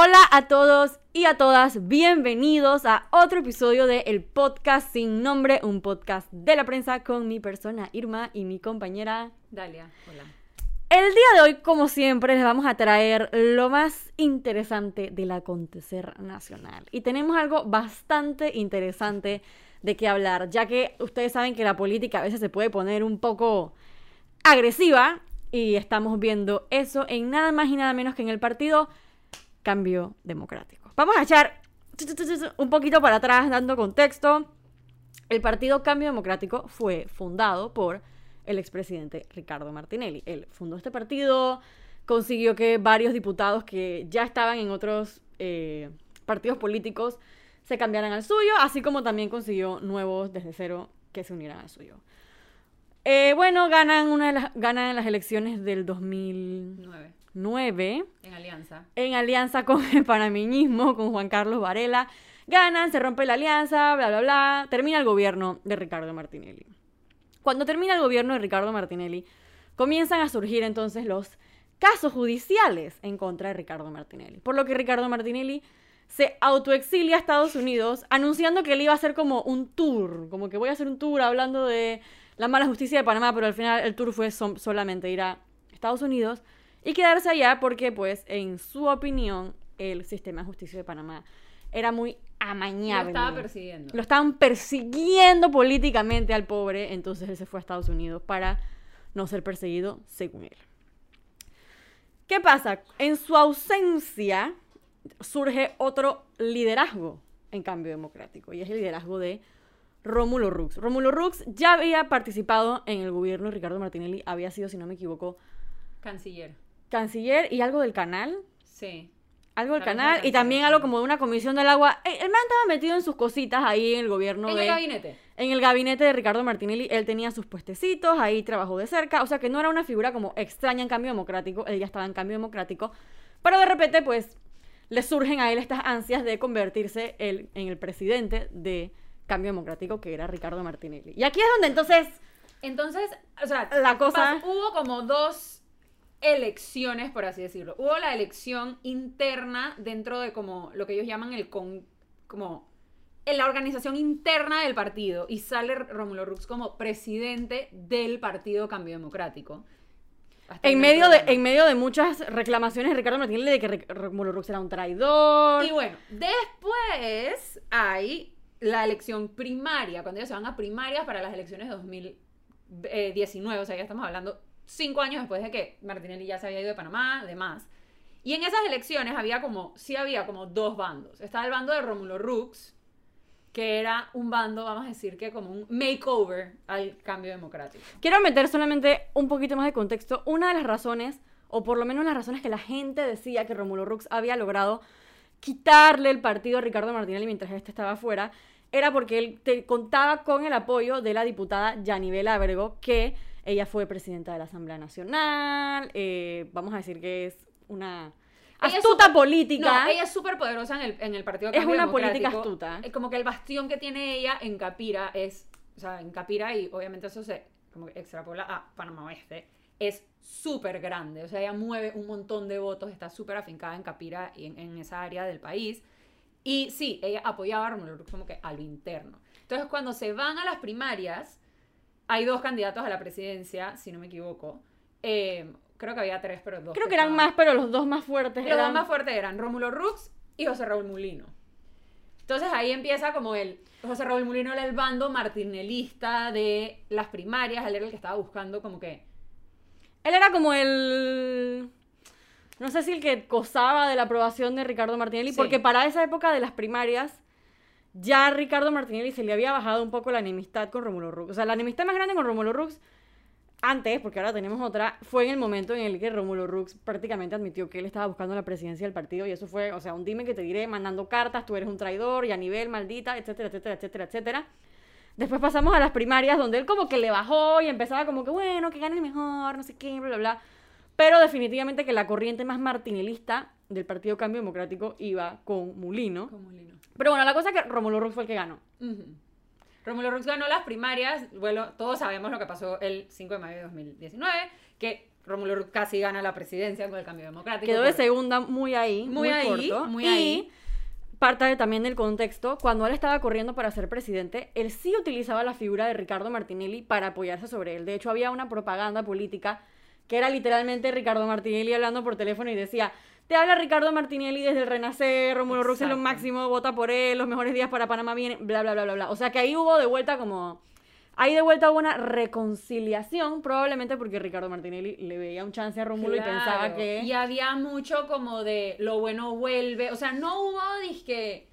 Hola a todos y a todas, bienvenidos a otro episodio de El Podcast Sin Nombre, un podcast de la prensa con mi persona Irma y mi compañera Dalia. Hola. El día de hoy, como siempre, les vamos a traer lo más interesante del acontecer nacional. Y tenemos algo bastante interesante de qué hablar, ya que ustedes saben que la política a veces se puede poner un poco agresiva y estamos viendo eso en nada más y nada menos que en el partido Cambio Democrático. Vamos a echar un poquito para atrás dando contexto. El partido Cambio Democrático fue fundado por el expresidente Ricardo Martinelli. Él fundó este partido, consiguió que varios diputados que ya estaban en otros eh, partidos políticos se cambiaran al suyo, así como también consiguió nuevos desde cero que se unieran al suyo. Eh, bueno, ganan, una de las, ganan las elecciones del 2009. 9. En alianza. En alianza con el panameñismo, con Juan Carlos Varela. Ganan, se rompe la alianza, bla, bla, bla. Termina el gobierno de Ricardo Martinelli. Cuando termina el gobierno de Ricardo Martinelli, comienzan a surgir entonces los casos judiciales en contra de Ricardo Martinelli. Por lo que Ricardo Martinelli se autoexilia a Estados Unidos anunciando que él iba a hacer como un tour, como que voy a hacer un tour hablando de la mala justicia de Panamá, pero al final el tour fue solamente ir a Estados Unidos y quedarse allá porque, pues, en su opinión, el sistema de justicia de Panamá era muy amañable. Lo estaba persiguiendo. Lo estaban persiguiendo políticamente al pobre, entonces él se fue a Estados Unidos para no ser perseguido, según él. ¿Qué pasa? En su ausencia surge otro liderazgo en cambio democrático, y es el liderazgo de Rómulo Rux. Rómulo Rux ya había participado en el gobierno de Ricardo Martinelli, había sido, si no me equivoco, canciller. Canciller y algo del canal. Sí. Algo del canal y también algo como de una comisión del agua. Eh, el man estaba metido en sus cositas ahí en el gobierno ¿En de... el gabinete? En el gabinete de Ricardo Martinelli. Él tenía sus puestecitos, ahí trabajó de cerca. O sea que no era una figura como extraña en cambio democrático. Él ya estaba en cambio democrático. Pero de repente, pues, le surgen a él estas ansias de convertirse en el presidente de Cambio Democrático, que era Ricardo Martinelli. Y aquí es donde entonces... Entonces, o sea, la cosa... hubo como dos elecciones, por así decirlo. Hubo la elección interna dentro de como lo que ellos llaman el con, como en la organización interna del partido y sale Rómulo Rux como presidente del Partido Cambio Democrático. En medio, de, en medio de muchas reclamaciones de Ricardo Martínez de que Rómulo Rux era un traidor. Y bueno, después hay la elección primaria, cuando ellos se van a primarias para las elecciones de 2019, o sea, ya estamos hablando cinco años después de que Martinelli ya se había ido de Panamá, demás. Y en esas elecciones había como, sí había como dos bandos. Estaba el bando de Rómulo Rux, que era un bando, vamos a decir que como un makeover al cambio democrático. Quiero meter solamente un poquito más de contexto. Una de las razones, o por lo menos las razones que la gente decía que Rómulo Rux había logrado quitarle el partido a Ricardo Martinelli mientras este estaba fuera, era porque él te contaba con el apoyo de la diputada Yanibel Ábrego, que ella fue presidenta de la Asamblea Nacional, eh, vamos a decir que es una astuta política. No, ella es súper poderosa en el, en el Partido Es una política astuta. Como que el bastión que tiene ella en Capira es, o sea, en Capira y obviamente eso se como extrapola a Panamá Oeste, es súper grande. O sea, ella mueve un montón de votos, está súper afincada en Capira y en, esa área del país. Y sí, ella apoyaba a Romulo como que a lo interno. Entonces, cuando se van a las primarias, hay dos candidatos a la presidencia, si no me equivoco. Eh, creo que había tres, pero dos. Creo que, eran más, pero los dos más fuertes los dos más fuertes eran Rómulo Rux y José Raúl Mulino. Entonces ahí empieza como el... José Raúl Mulino era el bando martinelista de las primarias, él era el que estaba buscando como que... Él era como el... No sé si el que cosaba de la aprobación de Ricardo Martinelli, porque para esa época de las primarias ya Ricardo Martinelli se le había bajado un poco la enemistad con Romulo Rux. O sea, la enemistad más grande con Romulo Rux, antes, porque ahora tenemos otra, fue en el momento en el que Romulo Rux prácticamente admitió que él estaba buscando la presidencia del partido y eso fue, o sea, un dime que te diré mandando cartas, tú eres un traidor y a nivel maldita, etcétera, etcétera, etcétera, etcétera. Después pasamos a las primarias donde él como que le bajó y empezaba como que, bueno, que gane el mejor, no sé qué, bla, bla, bla. Pero definitivamente que la corriente más martinelista del Partido Cambio Democrático iba con Mulino. Con Mulino. Pero bueno, la cosa es que Romulo Rux fue el que ganó. Rómulo Rux ganó las primarias. Bueno, todos sabemos lo que pasó el 5 de mayo de 2019, que Rómulo Rux casi gana la presidencia con el cambio democrático. Quedó de segunda muy ahí, Muy muy, ahí, corto. muy y ahí. parte de- también del contexto, cuando él estaba corriendo para ser presidente, él sí utilizaba la figura de Ricardo Martinelli para apoyarse sobre él. De hecho, había una propaganda política que era literalmente Ricardo Martinelli hablando por teléfono y decía, te habla Ricardo Martinelli desde el Renacer, Rómulo Rux es lo máximo, vota por él, los mejores días para Panamá vienen, bla, bla, bla, bla, bla. O sea que ahí hubo de vuelta como... Ahí de vuelta hubo una reconciliación, probablemente porque Ricardo Martinelli le veía un chance a Rómulo y pensaba Claro, que... Y había mucho como de lo bueno vuelve. O sea, no hubo disque.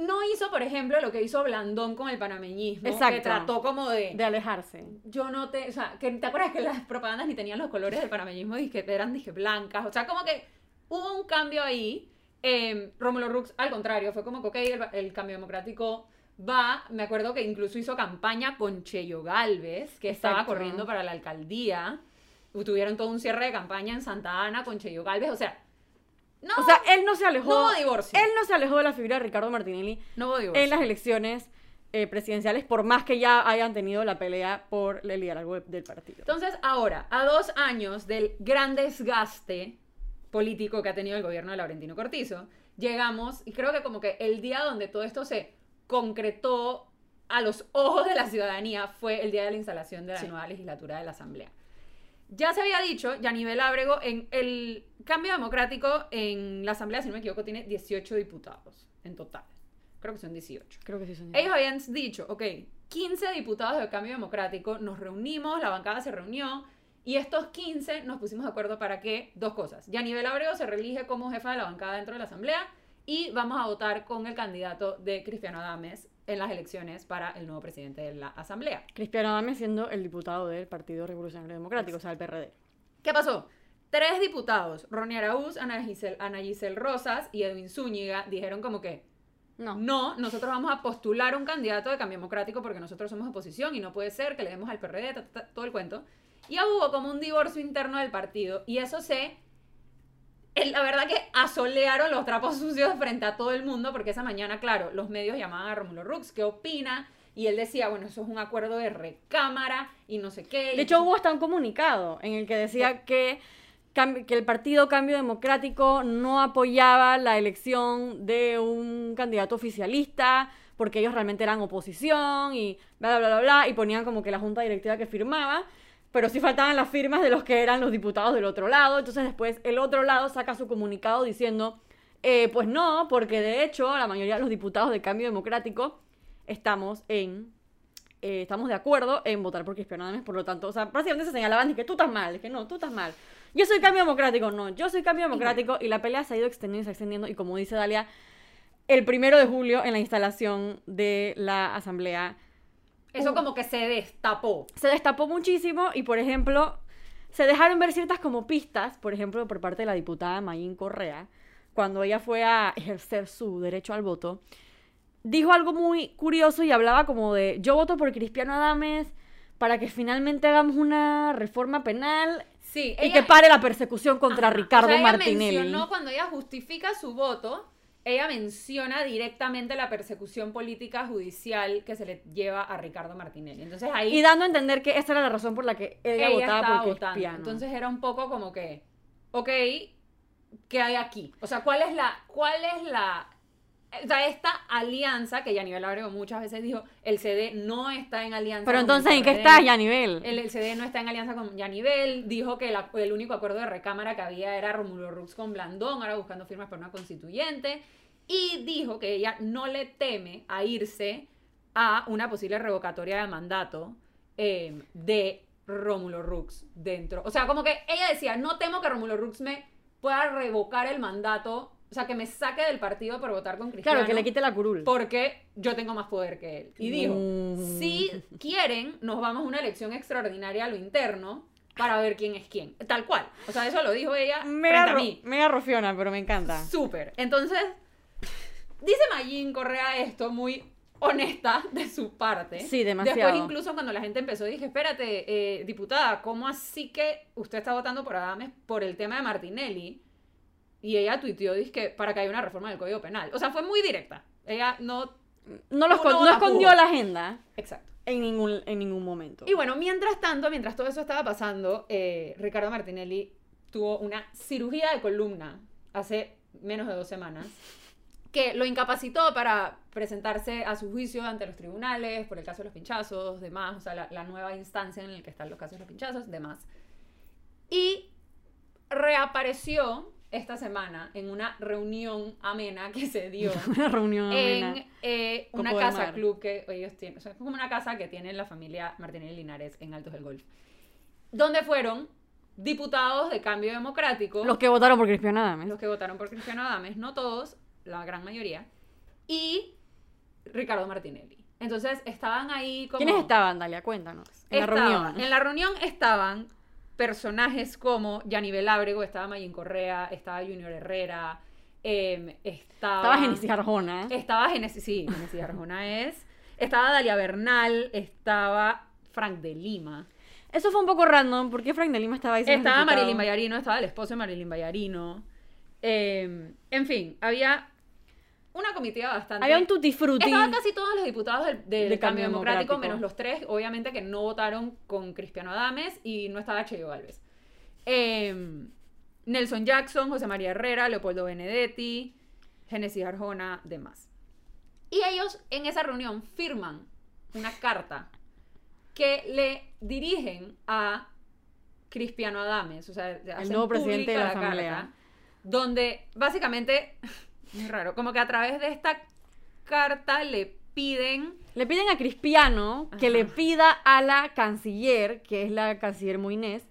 No hizo, por ejemplo, lo que hizo Blandón con el panameñismo. Que Exacto. trató como de. de alejarse. Yo no te. O sea, que, ¿te acuerdas que las propagandas ni tenían los colores del panameñismo? Disque, eran disque blancas. O sea, como que hubo un cambio ahí. Eh, Rómulo Rux, al contrario, fue como que, ok, el, el cambio democrático va. Me acuerdo que incluso hizo campaña con Cheyo Galvez, que estaba corriendo para la alcaldía. Tuvieron todo un cierre de campaña en Santa Ana con Cheyo Galvez. O sea, no, O sea, él no se alejó. no hubo divorcio. Él no se alejó de la figura de Ricardo Martinelli no hubo divorcio. en las elecciones eh, presidenciales, por más que ya hayan tenido la pelea por el liderazgo de- del partido. Entonces, ahora, a dos años del gran desgaste político que ha tenido el gobierno de Laurentino Cortizo, llegamos, y creo que como que el día donde todo esto se concretó a los ojos de la ciudadanía fue el día de la instalación de la Sí. nueva legislatura de la Asamblea. Ya se había dicho, Yanivel Ábrego, en el cambio democrático en la Asamblea, si no me equivoco, tiene 18 diputados en total. Creo que son 18. Creo que sí, son Ellos habían dicho, ok, 15 diputados del cambio democrático, nos reunimos, la bancada se reunió, y estos 15 nos pusimos de acuerdo para que dos cosas. Yanivel Abreu se reelige como jefa de la bancada dentro de la asamblea y vamos a votar con el candidato de Cristiano Adames en las elecciones para el nuevo presidente de la asamblea. Cristiano Adame siendo el diputado del Partido Revolucionario Democrático, o sea, el PRD. ¿Qué pasó? Tres diputados, Ronnie Araúz, Ana Giselle, Ana Giselle Rosas y Edwin Zúñiga, dijeron como que No. no, nosotros vamos a postular un candidato de cambio democrático porque nosotros somos oposición y no puede ser que le demos al PRD ta, ta, ta, todo el cuento. Y hubo como un divorcio interno del partido y eso se... el- La verdad que asolearon los trapos sucios frente a todo el mundo porque esa mañana, claro, los medios llamaban a Romulo Rux, ¿qué opina? Y él decía, bueno, eso es un acuerdo de recámara y no sé qué. De hecho, hubo hasta un comunicado en el que decía que, que el Partido Cambio Democrático no apoyaba la elección de un candidato oficialista porque ellos realmente eran oposición y bla, bla, bla, bla, y ponían como que la junta directiva que firmaba, pero sí faltaban las firmas de los que eran los diputados del otro lado. Entonces después el otro lado saca su comunicado diciendo, eh, pues no, porque de hecho la mayoría de los diputados de Cambio Democrático estamos en eh, estamos de acuerdo en votar por Cristiano Adames, por lo tanto, o sea, básicamente se señalaban que tú estás mal, que no, tú estás mal. Yo soy cambio democrático, no, yo soy cambio democrático y la pelea se ha ido extendiendo y se ha extendiendo y como dice Dalia, el primero de julio en la instalación de la asamblea Eso Uh. como que se destapó. se destapó muchísimo y, por ejemplo, se dejaron ver ciertas como pistas, por ejemplo, por parte de la diputada Mayín Correa, cuando ella fue a ejercer su derecho al voto, dijo algo muy curioso y hablaba como de, yo voto por Cristiano Adames para que finalmente hagamos una reforma penal Sí, y que pare la persecución contra Ajá. Ricardo O sea, ella Martinelli. mencionó cuando ella justifica su voto, ella menciona directamente la persecución política judicial que se le lleva a Ricardo Martinelli. Entonces ahí Y dando a entender que esa era la razón por la que ella, ella votaba estaba por votando. Cristiano. Entonces era un poco como que, ok, ¿qué hay aquí? O sea, ¿cuál es la, cuál es la, o sea, esta alianza que Yanivel Abrego muchas veces dijo, el CD no está en alianza. Pero entonces, ¿en qué está ya nivel? El, el CD no está en alianza con Yanivel, dijo que la- el único acuerdo de recámara que había era Romulo Rux con Blandón, ahora buscando firmas para una constituyente, y dijo que ella no le teme a irse a una posible revocatoria de mandato eh, de Rómulo Rux dentro. O sea, como que ella decía, no temo que Rómulo Rux me pueda revocar el mandato, o sea, que me saque del partido por votar con Cristiano. Claro, que le quite la curul. Porque yo tengo más poder que él. Y dijo, Mm. si quieren, nos vamos a una elección extraordinaria a lo interno para ver quién es quién. Tal cual. O sea, eso lo dijo ella Mega, frente a mí. mega rofiona, pero me encanta. Súper. Entonces, dice Mayín Correa esto muy honesta de su parte. Sí, demasiado. Después incluso cuando la gente empezó dije, espérate, eh, diputada, ¿cómo así que usted está votando por Adames por el tema de Martinelli? Y ella tuiteó, que para que haya una reforma del Código Penal. O sea, fue muy directa. Ella no No, lo No, no escondió la agenda Exacto. en ningún, en ningún momento. Y bueno, mientras tanto, mientras todo eso estaba pasando, eh, Ricardo Martinelli tuvo una cirugía de columna hace menos de dos semanas que lo incapacitó para presentarse a su juicio ante los tribunales por el caso de los pinchazos, demás, o sea, la, la nueva instancia en la que están los casos de los pinchazos, demás. Y reapareció esta semana en una reunión amena que se dio Una reunión en amena. eh, una casa club que ellos tienen, o sea, es como una casa que tiene la familia Martínez Linares en Altos del Golf, donde fueron diputados de Cambio Democrático, Los que votaron por Cristiano Adames. los que votaron por Cristiano Adames, no todos, la gran mayoría, y Ricardo Martinelli. Entonces estaban ahí como... ¿Quiénes estaban, Dalia? Cuéntanos. En la reunión. En la reunión estaban personajes como Yanibel Ábrego, estaba Mayin Correa, estaba Junior Herrera, em, estaba... Estaba Genesis Arjona. Estaba Genesis, sí, Genesis Arjona es. Estaba Dalia Bernal, estaba Frank de Lima. Eso fue un poco random. ¿Por qué Frank de Lima estaba ahí? Estaba? Marilyn Vallarino, estaba el esposo de Marilyn Vallarino. Eh, en fin, había una comitiva bastante... Había un tutti frutti. Estaban casi todos los diputados del, del De Cambio Democrático, Democrático. menos los tres, obviamente, que no votaron con Cristiano Adames y no estaba Cheyo Galvez. Eh, Nelson Jackson, José María Herrera, Leopoldo Benedetti, Genesis Arjona, demás. Y ellos en esa reunión firman una carta que le dirigen a Cristiano Adames, o sea, hacen nuevo presidente de pública la Asamblea. donde básicamente, muy raro, como que a través de esta carta le piden Le piden a Crispiano que le pida a la canciller, que es la canciller Moines,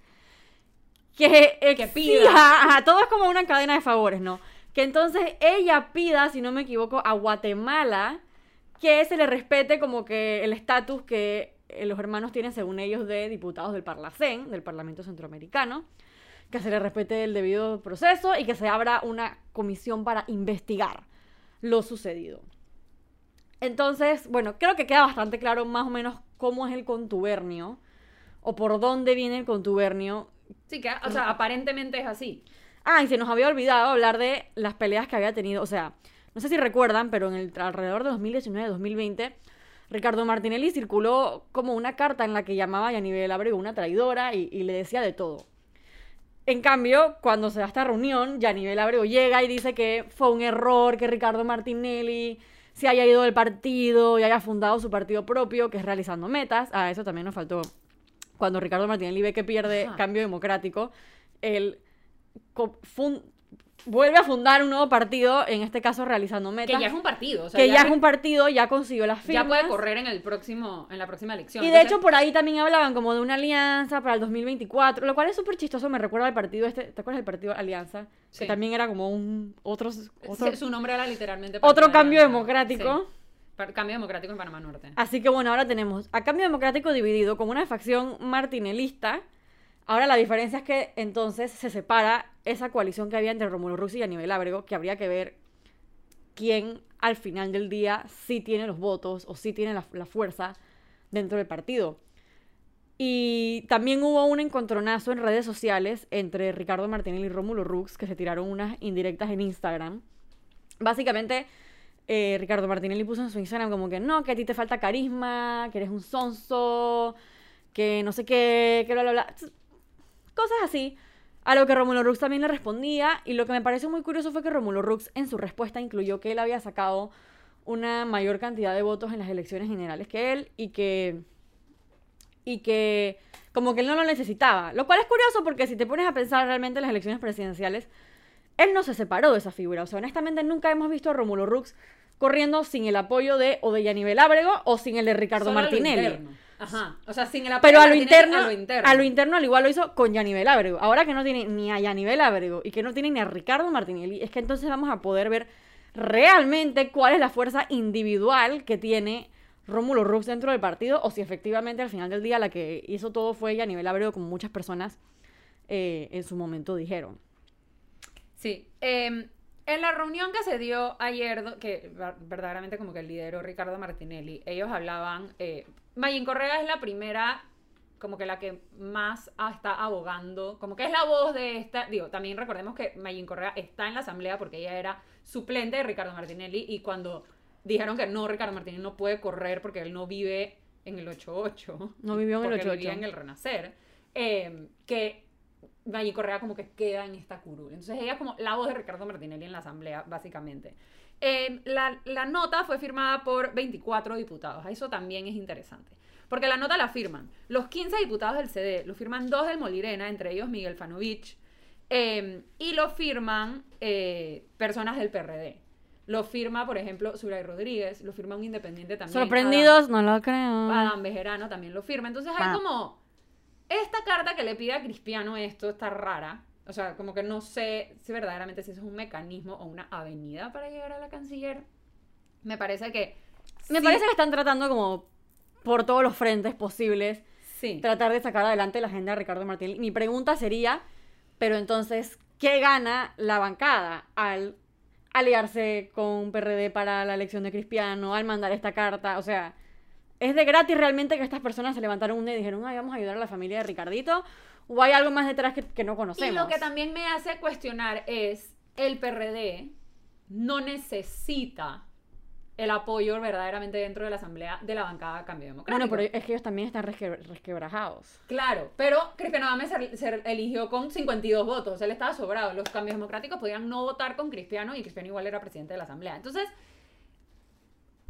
que exija, pida. ajá, todo es como una cadena de favores, ¿no? Que entonces ella pida, si no me equivoco, a Guatemala que se le respete como que el estatus que eh, los hermanos tienen según ellos de diputados del Parlacén, del Parlamento Centroamericano, que se le respete el debido proceso y que se abra una comisión para investigar lo sucedido. Entonces, bueno, creo que queda bastante claro más o menos cómo es el contubernio o por dónde viene el contubernio. Sí, que, o sea, aparentemente es así. Ah, y se nos había olvidado hablar de las peleas que había tenido. O sea, no sé si recuerdan, pero en el alrededor de 2019-2020, Ricardo Martinelli circuló como una carta en la que llamaba a Yanibel Abrego una traidora y, y le decía de todo. En cambio, cuando se da esta reunión, Yanibel Abrego llega y dice que fue un error que Ricardo Martinelli se haya ido del partido y haya fundado su partido propio, que es Realizando Metas. A eso también nos faltó. Cuando Ricardo Martinelli ve que pierde Ajá. Cambio Democrático, él vuelve a fundar un nuevo partido, en este caso Realizando Metas. Que ya es un partido. O sea, que ya es un partido, ya consiguió las ya firmas. puede correr en el próximo, en la próxima elección. Y de Entonces, hecho por ahí también hablaban como de una alianza para el 2024, lo cual es súper chistoso, me recuerda al partido este, ¿te acuerdas del partido Alianza? Sí. Que también era como un otro, otro, sí, su nombre era literalmente otro cambio Alianza. democrático. Sí. Cambio democrático en Panamá Norte. Así que bueno, ahora tenemos a Cambio Democrático dividido como una facción martinelista. Ahora la diferencia es que entonces se separa esa coalición que había entre Romulo Rux y Aníbal Ábrego, que habría que ver quién al final del día sí tiene los votos o sí tiene la, la fuerza dentro del partido. Y también hubo un encontronazo en redes sociales entre Ricardo Martinelli y Rómulo Rux, que se tiraron unas indirectas en Instagram. Básicamente, eh, Ricardo Martinelli puso en su Instagram como que no, que a ti te falta carisma, que eres un sonso, que no sé qué, que bla, bla, bla. Cosas así. A lo que Romulo Rux también le respondía. Y lo que me pareció muy curioso fue que Romulo Rux en su respuesta incluyó que él había sacado una mayor cantidad de votos en las elecciones generales que él y que y que como que él no lo necesitaba. Lo cual es curioso porque si te pones a pensar realmente en las elecciones presidenciales, él no se separó de esa figura. O sea, honestamente nunca hemos visto a Romulo Rux corriendo sin el apoyo de o de Ábrego o sin el de Ricardo Solo Martinelli. Ajá. O sea, sin el apoyo Pero a lo, interno, a lo interno. a lo interno al igual lo hizo con Yanibel Ábrego. Ahora que no tiene ni a Yanibel Ábrego y que no tiene ni a Ricardo Martinelli, es que entonces vamos a poder ver realmente cuál es la fuerza individual que tiene Rómulo Rux dentro del partido o si efectivamente al final del día la que hizo todo fue Yanibel Ábrego como muchas personas eh, en su momento dijeron. Sí. eh, en la reunión que se dio ayer, que ver- verdaderamente como que lideró Ricardo Martinelli, ellos hablaban, eh, Mayin Correa es la primera, como que la que más está abogando, como que es la voz de esta, digo, también recordemos que Mayin Correa está en la asamblea porque ella era suplente de Ricardo Martinelli y cuando dijeron que no, Ricardo Martínez no puede correr porque él no vive en el 88. No vivió en el porque 88. vivía en el Renacer. eh, que Maggie Correa como que queda en esta curul. Entonces ella es como la voz de Ricardo Martinelli en la asamblea, básicamente. Eh, la, la nota fue firmada por 24 diputados. Eso también es interesante. Porque la nota la firman los 15 diputados del CD, lo firman dos del Molirena, entre ellos Miguel Fanovich, eh, y lo firman eh, personas del PRD. Lo firma, por ejemplo, Suray Rodríguez, lo firma un independiente también. Sorprendidos, no lo creo. Adam Bejerano también lo firma. Entonces hay como. Esta carta que le pide a Cristiano esto está rara. O sea, como que no sé si verdaderamente si eso es un mecanismo o una avenida para llegar a la canciller. Me parece que. Me sí- parece que están tratando como por todos los frentes posibles Sí. tratar de sacar adelante la agenda de Ricardo Martínez. Mi pregunta sería, pero entonces, ¿qué gana la bancada al aliarse con PRD para la elección de Cristiano, al mandar esta carta? O sea, ¿es de gratis realmente que estas personas se levantaron un día y dijeron, ay, vamos a ayudar a la familia de Ricardito? ¿O hay algo más detrás que, que no conocemos? Y lo que también me hace cuestionar es: el PRD no necesita el apoyo verdaderamente dentro de la Asamblea de la bancada Cambio Democrático. Bueno, pero es que ellos también están resque- resquebrajados. Claro, pero Cristiano Adames se, se eligió con 52 votos, él estaba sobrado. Los cambios democráticos podían no votar con Cristiano y Cristiano igual era presidente de la Asamblea. Entonces,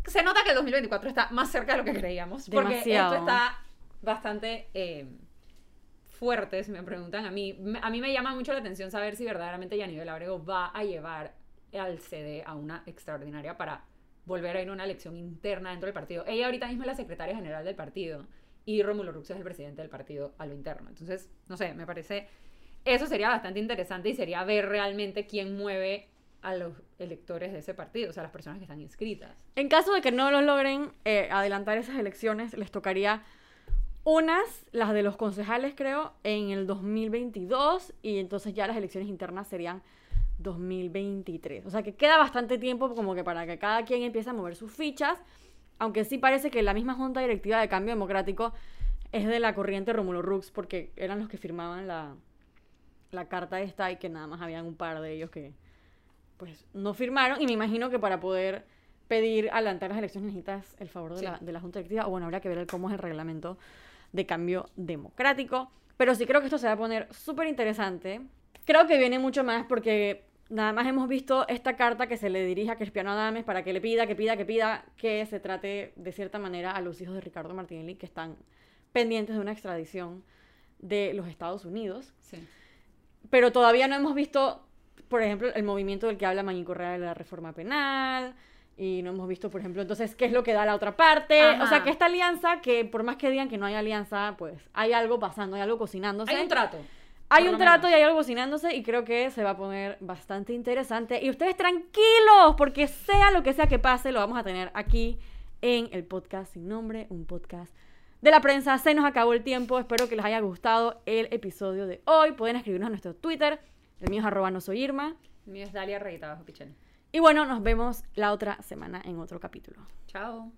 se nota que el 2024 está más cerca de lo que creíamos, porque Demasiado. esto está bastante eh, fuerte, si me preguntan a mí. Me- A mí me llama mucho la atención saber si verdaderamente Yanivel Abrego va a llevar al CD a una extraordinaria para volver a ir a una elección interna dentro del partido. Ella ahorita mismo es la secretaria general del partido y Rómulo Rux es el presidente del partido a lo interno. Entonces, no sé, me parece... Eso sería bastante interesante y sería ver realmente quién mueve a los electores de ese partido, o sea, las personas que están inscritas. En caso de que no lo logren eh, adelantar esas elecciones, les tocaría unas, las de los concejales, creo, en el 2022 y entonces ya las elecciones internas serían 2023. O sea que queda bastante tiempo como que para que cada quien empiece a mover sus fichas, aunque sí parece que la misma junta directiva de Cambio Democrático es de la corriente Romulo Rux porque eran los que firmaban la, la carta esta y que nada más habían un par de ellos que pues no firmaron y me imagino que para poder pedir adelantar las elecciones necesitas el favor de, Sí. la, de la Junta Directiva o bueno, habría que ver cómo es el reglamento de cambio democrático. Pero sí creo que esto se va a poner súper interesante. Creo que viene mucho más porque nada más hemos visto esta carta que se le dirige a Cristiano Adames para que le pida, que pida, que pida que se trate de cierta manera a los hijos de Ricardo Martinelli que están pendientes de una extradición de los Estados Unidos Sí. pero todavía no hemos visto, por ejemplo, el movimiento del que habla Manín Correa de la reforma penal. Y no hemos visto, por ejemplo, entonces, qué es lo que da la otra parte. Ajá. O sea, que esta alianza, que por más que digan que no hay alianza, pues hay algo pasando, hay algo cocinándose. Hay un trato. Hay un trato y hay algo cocinándose y creo que se va a poner bastante interesante. Y ustedes tranquilos, porque sea lo que sea que pase, lo vamos a tener aquí en el podcast sin nombre, un podcast de la prensa. Se nos acabó el tiempo, espero que les haya gustado el episodio de hoy. Pueden escribirnos a nuestro Twitter, el mío es arroba no soy Irma. El mío es Dalia Rey, bajo Pichel. Y bueno, nos vemos la otra semana en otro capítulo. Chao.